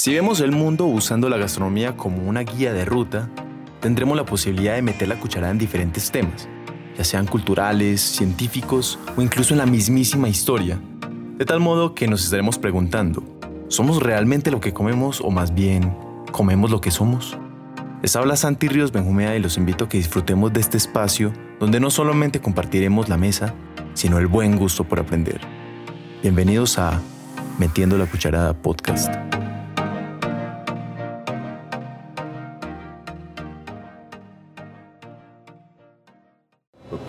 Si vemos el mundo usando la gastronomía como una guía de ruta, tendremos la posibilidad de meter la cucharada en diferentes temas, ya sean culturales, científicos o incluso en la mismísima historia, de tal modo que nos estaremos preguntando, ¿somos realmente lo que comemos o más bien comemos lo que somos? Les habla Santi Ríos Benjumea y los invito a que disfrutemos de este espacio donde no solamente compartiremos la mesa, sino el buen gusto por aprender. Bienvenidos a Metiendo la Cucharada Podcast.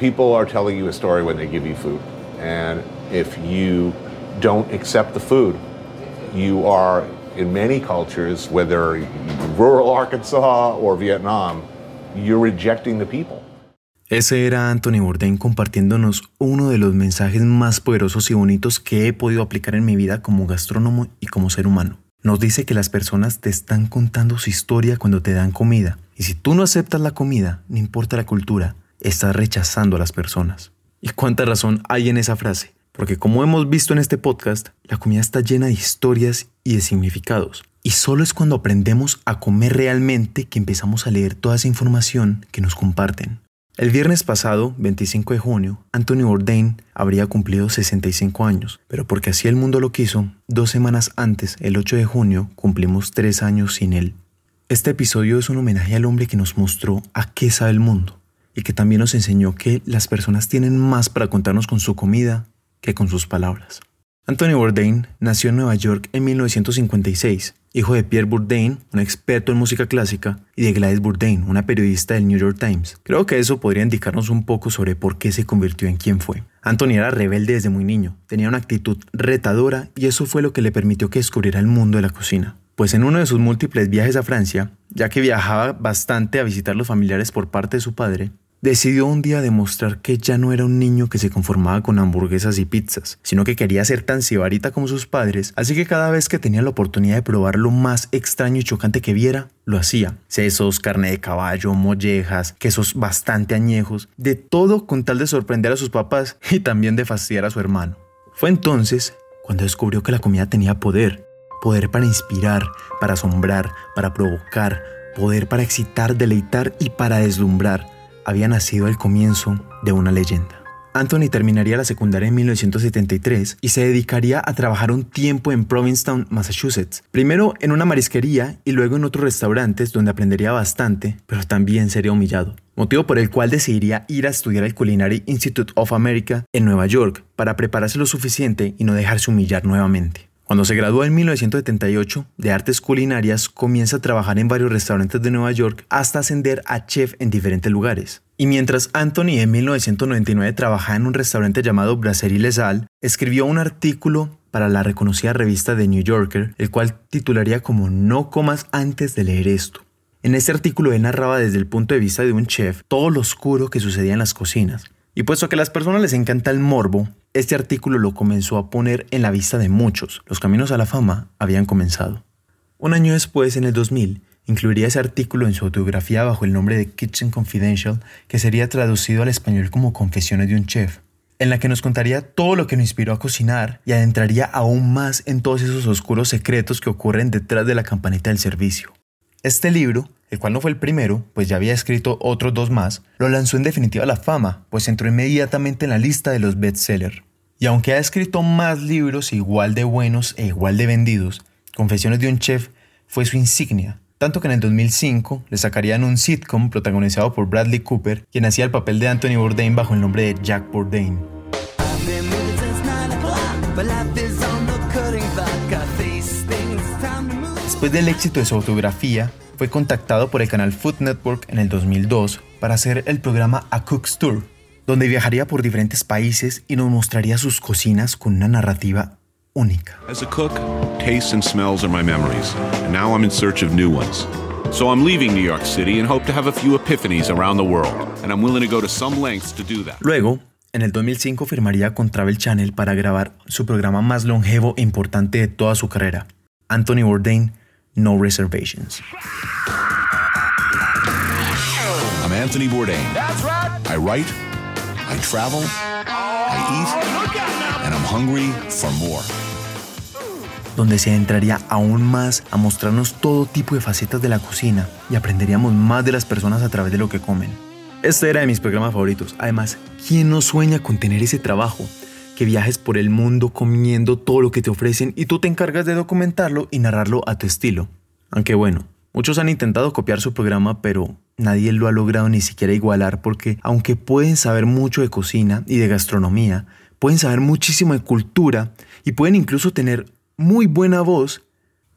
People are telling you a story when they give you food. And if you don't accept the food, you are, in many cultures, whether rural Arkansas or Vietnam, you're rejecting the people. Ese era Anthony Bourdain compartiéndonos uno de los mensajes más poderosos y bonitos que he podido aplicar en mi vida como gastrónomo y como ser humano. Nos dice que las personas te están contando su historia cuando te dan comida. Y si tú no aceptas la comida, no importa la cultura, estás rechazando a las personas. ¿Y cuánta razón hay en esa frase? Porque como hemos visto en este podcast, la comida está llena de historias y de significados. Y solo es cuando aprendemos a comer realmente que empezamos a leer toda esa información que nos comparten. El viernes pasado, 25 de junio, Anthony Bourdain habría cumplido 65 años, pero porque así el mundo lo quiso, dos semanas antes, el 8 de junio, cumplimos tres años sin él. Este episodio es un homenaje al hombre que nos mostró a qué sabe el mundo, y que también nos enseñó que las personas tienen más para contarnos con su comida que con sus palabras. Anthony Bourdain nació en Nueva York en 1956, hijo de Pierre Bourdain, un experto en música clásica, y de Gladys Bourdain, una periodista del New York Times. Creo que eso podría indicarnos un poco sobre por qué se convirtió en quien fue. Anthony era rebelde desde muy niño, tenía una actitud retadora y eso fue lo que le permitió que descubriera el mundo de la cocina. Pues en uno de sus múltiples viajes a Francia, ya que viajaba bastante a visitar los familiares por parte de su padre, decidió un día demostrar que ya no era un niño que se conformaba con hamburguesas y pizzas, sino que quería ser tan cibarita como sus padres, así que cada vez que tenía la oportunidad de probar lo más extraño y chocante que viera, lo hacía. Sesos, carne de caballo, mollejas, quesos bastante añejos, de todo con tal de sorprender a sus papás y también de fastidiar a su hermano. Fue entonces cuando descubrió que la comida tenía poder, poder para inspirar, para asombrar, para provocar, poder para excitar, deleitar y para deslumbrar había nacido el comienzo de una leyenda. Anthony terminaría la secundaria en 1973 y se dedicaría a trabajar un tiempo en Provincetown, Massachusetts. Primero en una marisquería y luego en otros restaurantes donde aprendería bastante, pero también sería humillado. Motivo por el cual decidiría ir a estudiar al Culinary Institute of America en Nueva York para prepararse lo suficiente y no dejarse humillar nuevamente. Cuando se graduó en 1978 de artes culinarias, comienza a trabajar en varios restaurantes de Nueva York hasta ascender a chef en diferentes lugares. Y mientras Anthony en 1999 trabajaba en un restaurante llamado Brasserie Les Halles, escribió un artículo para la reconocida revista The New Yorker, el cual titularía como No comas antes de leer esto. En este artículo él narraba desde el punto de vista de un chef todo lo oscuro que sucedía en las cocinas. Y puesto que a las personas les encanta el morbo, este artículo lo comenzó a poner en la vista de muchos. Los caminos a la fama habían comenzado. Un año después, en el 2000, incluiría ese artículo en su autobiografía bajo el nombre de Kitchen Confidential, que sería traducido al español como Confesiones de un Chef, en la que nos contaría todo lo que nos inspiró a cocinar y adentraría aún más en todos esos oscuros secretos que ocurren detrás de la campanita del servicio. Este libro el cual no fue el primero, pues ya había escrito otros dos más, lo lanzó en definitiva a la fama, pues entró inmediatamente en la lista de los bestsellers. Y aunque ha escrito más libros igual de buenos e igual de vendidos, Confesiones de un Chef fue su insignia, tanto que en el 2005 le sacarían un sitcom protagonizado por Bradley Cooper, quien hacía el papel de Anthony Bourdain bajo el nombre de Jack Bourdain. Después del éxito de su autografía, fue contactado por el canal Food Network en el 2002 para hacer el programa A Cook's Tour, donde viajaría por diferentes países y nos mostraría sus cocinas con una narrativa única. As a cook, tastes and smells are my memories, and now I'm in search of new ones. So I'm leaving New York City and hope to have a few epiphanies around the world, and I'm willing to go to some lengths to do that. Luego, en el 2005 firmaría con Travel Channel para grabar su programa más longevo e importante de toda su carrera, Anthony Bourdain no reservations. I'm Anthony Bourdain. That's right. I write, I travel, I eat, and I'm hungry for more. donde se entraría aún más a mostrarnos todo tipo de facetas de la cocina y aprenderíamos más de las personas a través de lo que comen. Este era de mis programas favoritos. Además, ¿quién no sueña con tener ese trabajo? Que viajes por el mundo comiendo todo lo que te ofrecen y tú te encargas de documentarlo y narrarlo a tu estilo. Aunque bueno, muchos han intentado copiar su programa, pero nadie lo ha logrado ni siquiera igualar porque aunque pueden saber mucho de cocina y de gastronomía, pueden saber muchísimo de cultura y pueden incluso tener muy buena voz,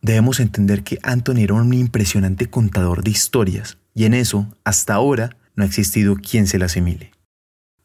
debemos entender que Anthony era un impresionante contador de historias y en eso, hasta ahora, no ha existido quien se la asimile.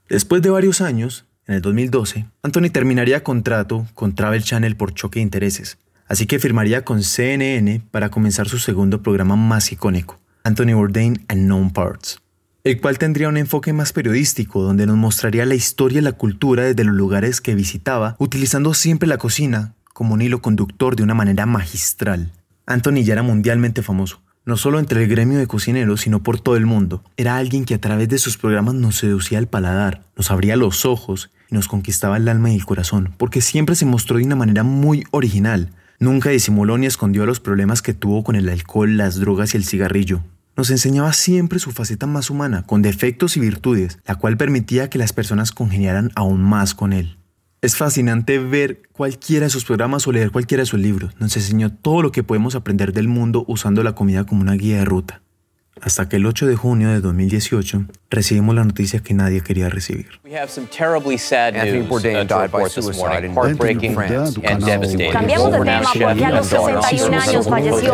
Después de varios años, en el 2012, Anthony terminaría contrato con Travel Channel por choque de intereses, así que firmaría con CNN para comenzar su segundo programa más icónico, Anthony Bourdain and Known Parts, el cual tendría un enfoque más periodístico donde nos mostraría la historia y la cultura desde los lugares que visitaba, utilizando siempre la cocina como un hilo conductor de una manera magistral. Anthony ya era mundialmente famoso, no solo entre el gremio de cocineros, sino por todo el mundo. Era alguien que a través de sus programas nos seducía el paladar, nos abría los ojos y nos conquistaba el alma y el corazón, porque siempre se mostró de una manera muy original. Nunca disimuló ni escondió los problemas que tuvo con el alcohol, las drogas y el cigarrillo. Nos enseñaba siempre su faceta más humana, con defectos y virtudes, la cual permitía que las personas congeniaran aún más con él. Es fascinante ver cualquiera de sus programas o leer cualquiera de sus libros. Nos enseñó todo lo que podemos aprender del mundo usando la comida como una guía de ruta hasta que el 8 de junio de 2018 recibimos la noticia que nadie quería recibir. Anthony Bourdain died by suicide in heartbreaking and devastating. Cambiamos de tema porque a los 61 años falleció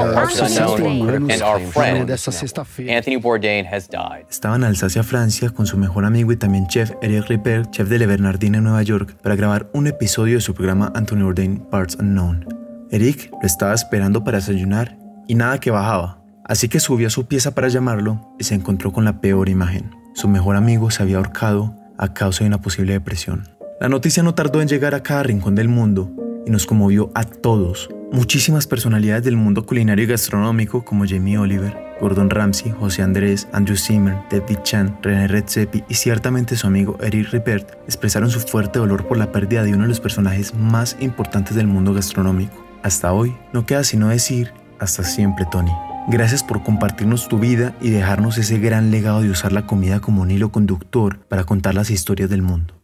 Anthony Bourdain has died. Estaba en Alsacia, Francia, con su mejor amigo y también chef Eric Ripper, chef de Le Bernardin en Nueva York, para grabar un episodio de su programa Anthony Bourdain Parts Unknown. Eric lo estaba esperando para desayunar y nada que bajaba. Así que subió a su pieza para llamarlo y se encontró con la peor imagen. Su mejor amigo se había ahorcado a causa de una posible depresión. La noticia no tardó en llegar a cada rincón del mundo y nos conmovió a todos. Muchísimas personalidades del mundo culinario y gastronómico como Jamie Oliver, Gordon Ramsay, José Andrés, Andrew Zimmer, David Chan, René Redzepi y ciertamente su amigo Eric Ripert expresaron su fuerte dolor por la pérdida de uno de los personajes más importantes del mundo gastronómico. Hasta hoy no queda sino decir hasta siempre Tony. Gracias por compartirnos tu vida y dejarnos ese gran legado de usar la comida como un hilo conductor para contar las historias del mundo.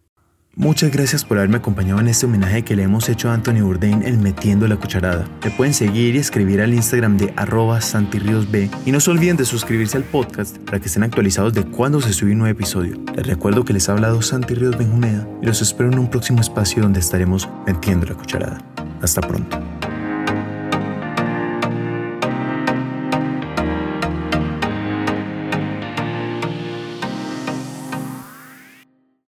Muchas gracias por haberme acompañado en este homenaje que le hemos hecho a Anthony Bourdain en Metiendo la Cucharada. Me pueden seguir y escribir al Instagram de arroba y no se olviden de suscribirse al podcast para que estén actualizados de cuando se sube un nuevo episodio. Les recuerdo que les ha hablado Santi Ríos Benjumea y los espero en un próximo espacio donde estaremos Metiendo la Cucharada. Hasta pronto.